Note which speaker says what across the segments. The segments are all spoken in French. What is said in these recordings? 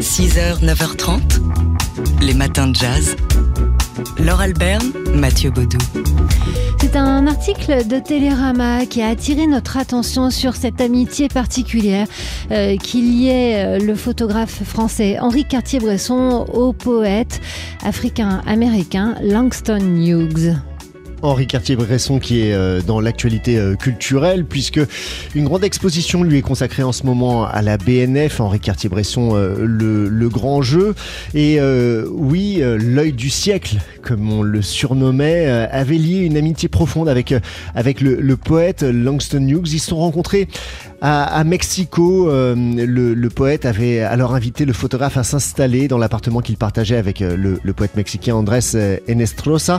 Speaker 1: 6h, 9h30, les matins de jazz. Laure Alberne, Mathieu Baudou.
Speaker 2: C'est un article de Télérama qui a attiré notre attention sur cette amitié particulière euh, qu'il y ait euh, le photographe français Henri Cartier-Bresson au poète africain-américain Langston Hughes.
Speaker 3: Henri Cartier-Bresson qui est euh, dans l'actualité euh, culturelle puisque une grande exposition lui est consacrée en ce moment à la BNF, Henri Cartier-Bresson, euh, le, grand jeu. Et oui, l'œil du siècle, comme on le surnommait, avait lié une amitié profonde avec, avec le, le poète Langston Hughes. Ils se sont rencontrés à, Mexico. Le, le, poète avait alors invité le photographe à s'installer dans l'appartement qu'il partageait avec le, le, poète mexicain Andrés Enestrosa.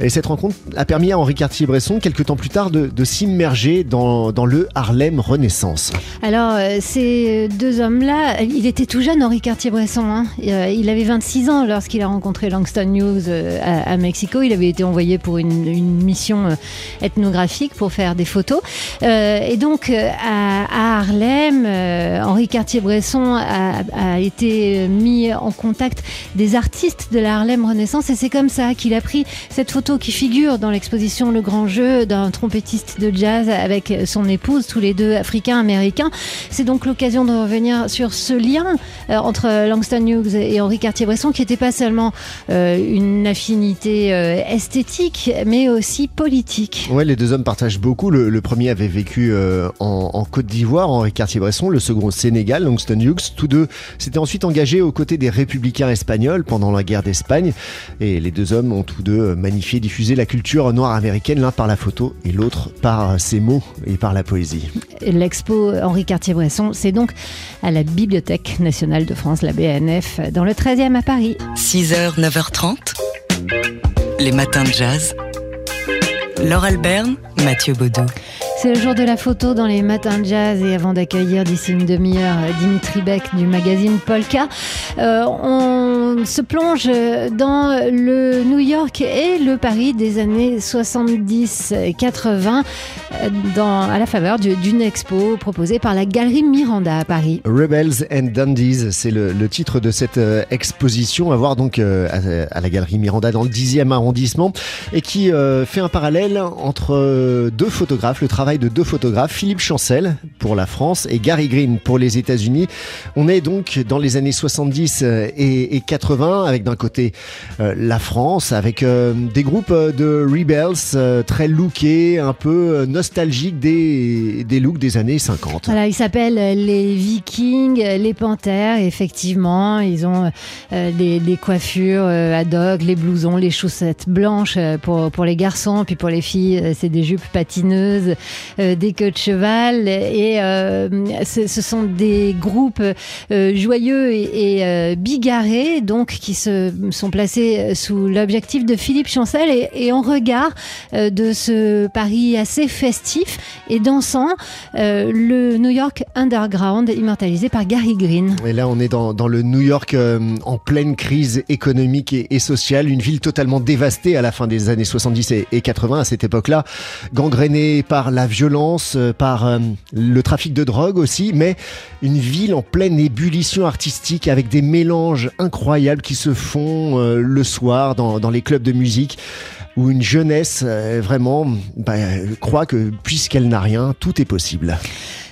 Speaker 3: Et cette rencontre a permis à Henri Cartier-Bresson, quelques temps plus tard, de, s'immerger dans, le Harlem Renaissance.
Speaker 2: Alors, euh, ces deux hommes-là, il était tout jeune, Henri Cartier-Bresson. Hein. Euh, il avait 26 ans lorsqu'il a rencontré Langston Hughes euh, à, Mexico. Il avait été envoyé pour une, une mission ethnographique pour faire des photos. et donc, à, à Harlem, Henri Cartier-Bresson a, été mis en contact des artistes de la Harlem Renaissance. Et c'est comme ça qu'il a pris cette photo qui figure dans l'exposition Le Grand Jeu d'un trompettiste de jazz avec son épouse, tous les deux africains-américains. C'est donc l'occasion de revenir sur ce lien euh, entre Langston Hughes et Henri Cartier-Bresson qui n'était pas seulement euh, une affinité euh, esthétique, mais aussi politique.
Speaker 3: Ouais, les deux hommes partagent beaucoup. Le, premier avait vécu euh, en, en, Côte d'Ivoire, Henri Cartier-Bresson, le second au Sénégal, Langston Hughes. Tous deux s'étaient ensuite engagés aux côtés des républicains espagnols pendant la guerre d'Espagne. Et les deux hommes ont tous deux magnifié, diffusé la culture noire américaine, l'un par la photo et l'autre par ses mots et par la poésie.
Speaker 2: L'expo Henri Cartier-Bresson, c'est donc à la Bibliothèque nationale de France, la BNF, dans le 13e à Paris.
Speaker 1: 6h, 9h30, les matins de jazz. Laure Alberne, Mathieu Baudou.
Speaker 2: C'est le jour de la photo dans les matins de jazz et avant d'accueillir d'ici une demi-heure Dimitri Beck du magazine Polka, euh, on se plonge dans le York et le Paris des années 70-80 à la faveur d'une expo proposée par la Galerie Miranda à Paris.
Speaker 3: Rebels and Dandies, c'est le, titre de cette euh, exposition à voir donc euh, à, à, la Galerie Miranda dans le 10e arrondissement et qui euh, fait un parallèle entre deux photographes, le travail de deux photographes, Philippe Chancel pour la France et Gary Green pour les États-Unis. On est donc dans les années 70 et, et 80 avec d'un côté la France avec euh, des groupes de rebels euh, très lookés, un peu nostalgiques des, looks des années 50.
Speaker 2: Voilà, ils s'appellent les Vikings, les Panthères, effectivement, ils ont des, des coiffures ad hoc, les blousons, les chaussettes blanches pour, les garçons, puis pour les filles, c'est des jupes patineuses, euh, des queues de cheval. Et euh, ce, sont des groupes euh, joyeux et, et bigarrés, donc qui se sont placés sous l'objectif de Philippe Chancel et, et en regard de ce Paris assez festif et dansant, le New York Underground, immortalisé par Gary Green.
Speaker 3: Et là, on est dans, le New York en pleine crise économique et, sociale, une ville totalement dévastée à la fin des années 70 et, et 80 à cette époque-là, gangrénée par la violence, par euh, le trafic de drogue aussi, mais une ville en pleine ébullition artistique avec des mélanges incroyables qui se font euh, le soir dans, les clubs de musique où une jeunesse euh, vraiment bah, croit que puisqu'elle n'a rien, tout est possible.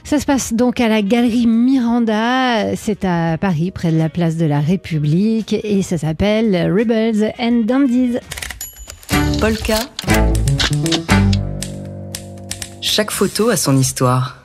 Speaker 2: Ça se passe donc à la galerie Miranda, c'est à Paris, près de la place de la République, et ça s'appelle Rebels and Dandies.
Speaker 1: Polka. Chaque photo a son histoire.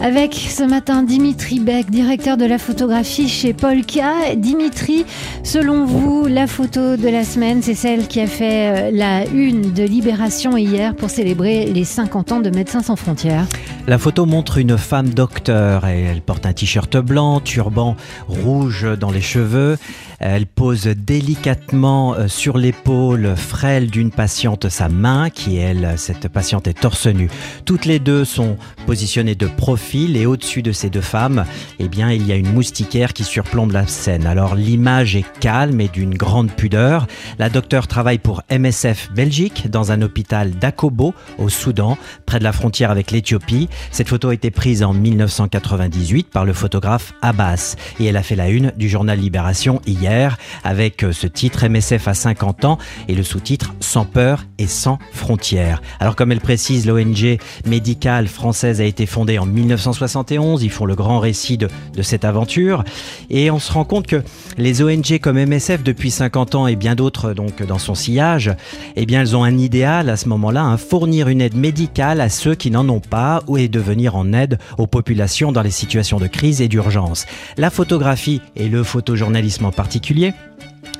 Speaker 2: Avec ce matin Dimitri Beck, directeur de la photographie chez Polka. Dimitri, selon vous, la photo de la semaine, c'est celle qui a fait la une de Libération hier pour célébrer les 50 ans de Médecins sans frontières.
Speaker 4: La photo montre une femme docteur et elle porte un t-shirt blanc, turban rouge dans les cheveux. Elle pose délicatement sur l'épaule frêle d'une patiente sa main qui, elle, cette patiente est torse nu. Toutes les deux sont positionnées de profil fil et au-dessus de ces deux femmes, eh bien, il y a une moustiquaire qui surplombe la scène. Alors l'image est calme et d'une grande pudeur. La docteure travaille pour MSF Belgique dans un hôpital d'Akobo au Soudan, près de la frontière avec l'Éthiopie. Cette photo a été prise en 1998 par le photographe Abbas et elle a fait la une du journal Libération hier avec ce titre MSF à 50 ans et le sous-titre Sans peur et sans frontières. Alors comme elle précise, l'ONG médicale française a été fondée en 1971. Ils font le grand récit de, cette aventure et on se rend compte que les ONG comme MSF depuis 50 ans et bien d'autres donc dans son sillage, eh bien elles ont un idéal à ce moment-là, hein, fournir une aide médicale à ceux qui n'en ont pas ou et de venir en aide aux populations dans les situations de crise et d'urgence. La photographie et le photojournalisme en particulier particulier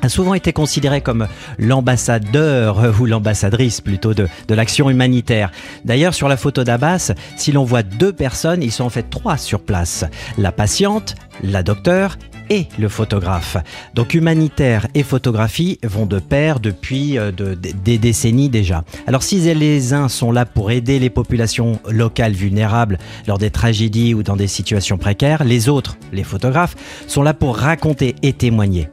Speaker 4: a souvent été considéré comme l'ambassadeur ou l'ambassadrice plutôt de, de l'action humanitaire. D'ailleurs, sur la photo d'Abbas, si l'on voit deux personnes, ils sont en fait trois sur place. La patiente, la docteure et le photographe. Donc humanitaire et photographie vont de pair depuis euh, de, de, des décennies déjà. Alors si les uns sont là pour aider les populations locales vulnérables lors des tragédies ou dans des situations précaires, les autres, les photographes, sont là pour raconter et témoigner.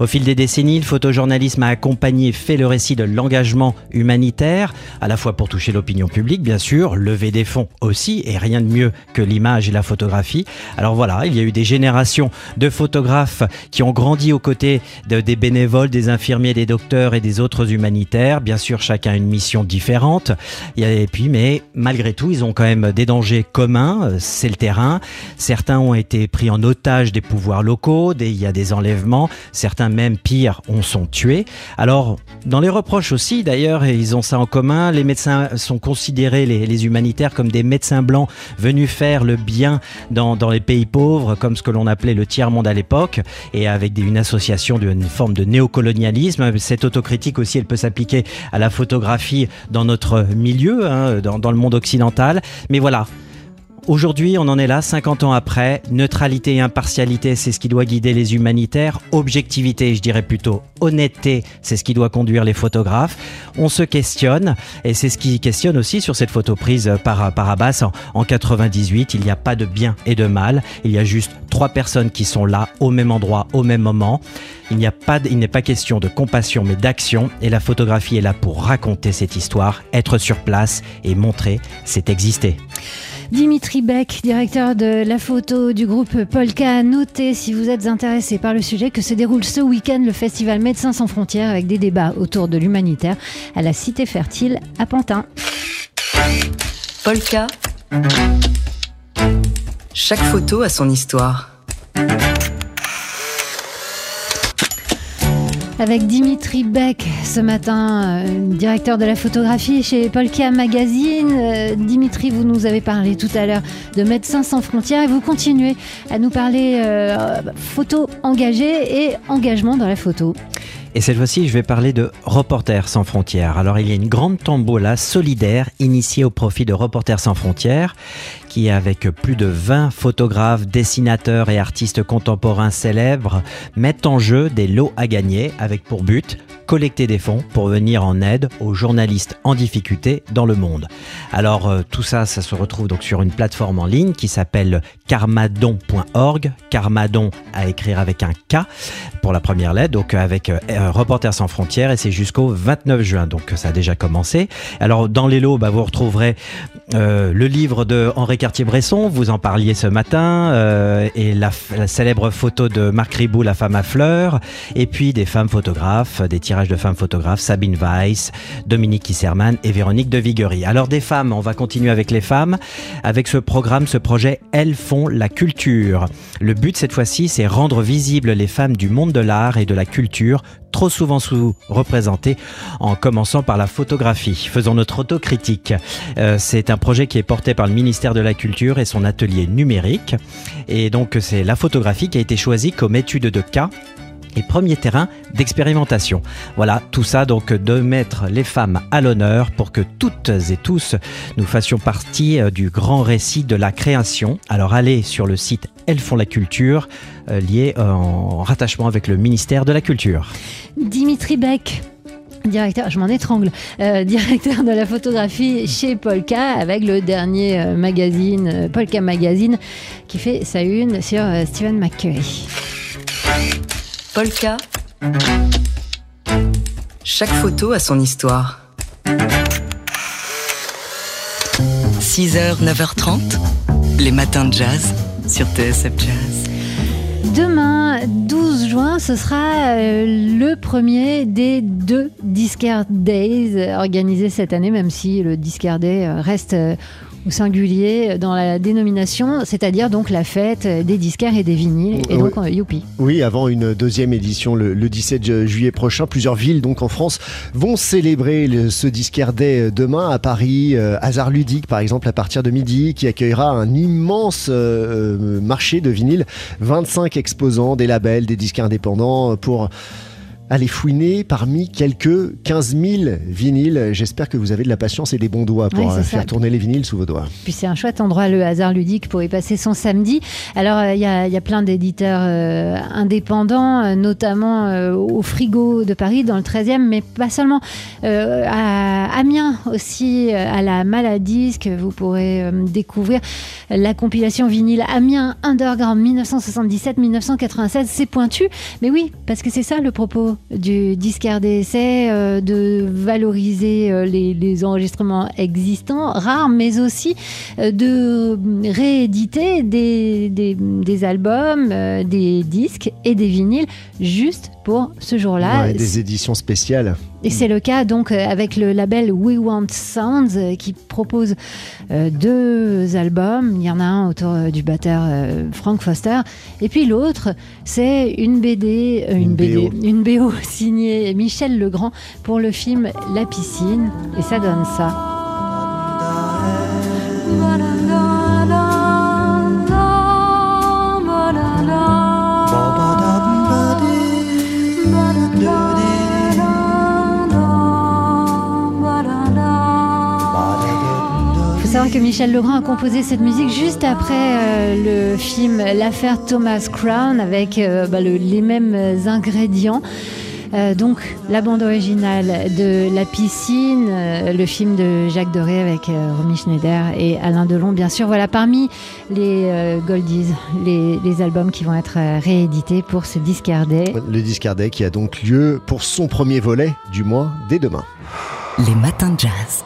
Speaker 4: Au fil des décennies, le photojournalisme a accompagné fait le récit de l'engagement humanitaire, à la fois pour toucher l'opinion publique, bien sûr, lever des fonds aussi, et rien de mieux que l'image et la photographie. Alors voilà, il y a eu des générations de photographes qui ont grandi aux côtés de, des bénévoles, des infirmiers, des docteurs et des autres humanitaires. Bien sûr, chacun a une mission différente. Et puis, mais malgré tout, ils ont quand même des dangers communs. C'est le terrain. Certains ont été pris en otage des pouvoirs locaux. Il y a des enlèvements même pires on sont tués. Alors, dans les reproches aussi, d'ailleurs, et ils ont ça en commun, les médecins sont considérés, les, humanitaires, comme des médecins blancs venus faire le bien dans, dans les pays pauvres, comme ce que l'on appelait le tiers-monde à l'époque, et avec une association d'une forme de néocolonialisme. Cette autocritique aussi, elle peut s'appliquer à la photographie dans notre milieu, hein, dans le monde occidental. Mais voilà, Aujourd'hui, on en est là, 50 ans après. Neutralité et impartialité, c'est ce qui doit guider les humanitaires. Objectivité, je dirais plutôt honnêteté, c'est ce qui doit conduire les photographes. On se questionne, et c'est ce qui questionne aussi sur cette photo prise par, par Abbas en, en 98. Il n'y a pas de bien et de mal. Il y a juste trois personnes qui sont là, au même endroit, au même moment. Il n'y a pas, il n'est pas question de compassion, mais d'action. Et la photographie est là pour raconter cette histoire, être sur place et montrer, c'est exister.
Speaker 2: Dimitri Beck, directeur de la photo du groupe Polka, a noté, si vous êtes intéressé par le sujet, que se déroule ce week-end le festival Médecins sans frontières avec des débats autour de l'humanitaire à la Cité Fertile à Pantin.
Speaker 1: Polka. Chaque photo a son histoire.
Speaker 2: Avec Dimitri Beck ce matin, euh, directeur de la photographie chez Polka Magazine. Euh, Dimitri, vous nous avez parlé tout à l'heure de Médecins sans frontières et vous continuez à nous parler euh, photo engagée et engagement dans la photo.
Speaker 4: Et cette fois-ci, je vais parler de Reporters sans frontières. Alors, il y a une grande tombola solidaire initiée au profit de Reporters sans frontières, qui, avec plus de 20 photographes, dessinateurs et artistes contemporains célèbres, mettent en jeu des lots à gagner avec pour but collecter des fonds pour venir en aide aux journalistes en difficulté dans le monde. Alors euh, tout ça, ça se retrouve donc sur une plateforme en ligne qui s'appelle karmadon.org, karmadon à écrire avec un K pour la première lettre, donc avec euh, Reporters sans frontières et c'est jusqu'au 29 juin, donc ça a déjà commencé. Alors dans les lots, bah, vous retrouverez euh, le livre de Henri Cartier-Bresson, vous en parliez ce matin, euh, et la, célèbre photo de Marc Ribou, La femme à fleurs, et puis des femmes photographes, des tirages de femmes photographes, Sabine Weiss, Dominique Kisserman et Véronique de Viguerie. Alors des femmes, on va continuer avec les femmes, avec ce programme, ce projet Elles font la culture. Le but cette fois-ci, c'est rendre visibles les femmes du monde de l'art et de la culture trop souvent sous-représentées, en commençant par la photographie. Faisons notre autocritique. Euh, c'est un projet qui est porté par le ministère de la Culture et son atelier numérique. Et donc c'est la photographie qui a été choisie comme étude de cas et premier terrain d'expérimentation. Voilà, tout ça donc de mettre les femmes à l'honneur pour que toutes et tous nous fassions partie du grand récit de la création. Alors allez sur le site Elles font la culture, euh, lié en rattachement avec le ministère de la Culture.
Speaker 2: Dimitri Beck directeur, je m'en étrangle, euh, directeur de la photographie chez Polka avec le dernier euh, magazine, euh, Polka Magazine, qui fait sa une sur Stephen McCurry.
Speaker 1: Polka. Chaque photo a son histoire. 6h, 9h30, les matins de jazz sur TSF Jazz.
Speaker 2: Demain, 12 juin, ce sera euh, le premier des deux Discard Days euh, organisés cette année, même si le Discard Day euh, reste euh, singulier dans la dénomination, c'est-à-dire donc la fête des disquaires et des vinyles. Et donc, euh, youpi.
Speaker 3: Oui, avant une deuxième édition le, le 17 juillet prochain, plusieurs villes donc en France vont célébrer le- ce Disquaire Day demain à Paris. euh, Hasard Ludique par exemple à partir de midi qui accueillera un immense euh, euh, marché de vinyle, 25 exposants, des labels, des disques indépendants euh, pour aller fouiner parmi quelques 15 000 vinyles. J'espère que vous avez de la patience et des bons doigts pour euh,
Speaker 2: ça.
Speaker 3: faire tourner les vinyles sous vos doigts.
Speaker 2: Puis c'est un chouette endroit, le hasard ludique, pour y passer son samedi. Alors, euh, il y, y a plein d'éditeurs euh, indépendants, notamment euh, au Frigo de Paris, dans le 13e, mais pas seulement. Euh, à Amiens aussi, euh, à la Maladisque, vous pourrez euh, découvrir la compilation vinyle Amiens Underground 1977-1996. C'est pointu, mais oui, parce que c'est ça le propos du disquaire c'est euh, de valoriser euh, les, enregistrements existants, rares, mais aussi de rééditer des, albums, des disques et des vinyles juste pour ce jour-là.
Speaker 3: Ouais, des éditions spéciales.
Speaker 2: Et c'est le cas donc euh, avec le label We Want Sounds euh, qui propose euh, deux albums. Il y en a un autour du batteur euh, Frank Foster et puis l'autre c'est une BD, euh, une,
Speaker 3: Une
Speaker 2: BD,
Speaker 3: BO.
Speaker 2: une BO signée Michel Legrand pour le film La piscine et ça donne ça. Savoir que Michel Legrand a composé cette musique juste après euh, le film L'affaire Thomas Crown avec euh, bah, le- les mêmes ingrédients. Euh, donc la bande originale de La piscine, euh, le film de Jacques Doré avec euh, Romy Schneider et Alain Delon, bien sûr. Voilà parmi les euh, Goldies, les, les albums qui vont être réédités pour ce Discard Day.
Speaker 3: Le Disquaire Day qui a donc lieu pour son premier volet, du moins dès demain.
Speaker 1: Les matins de jazz.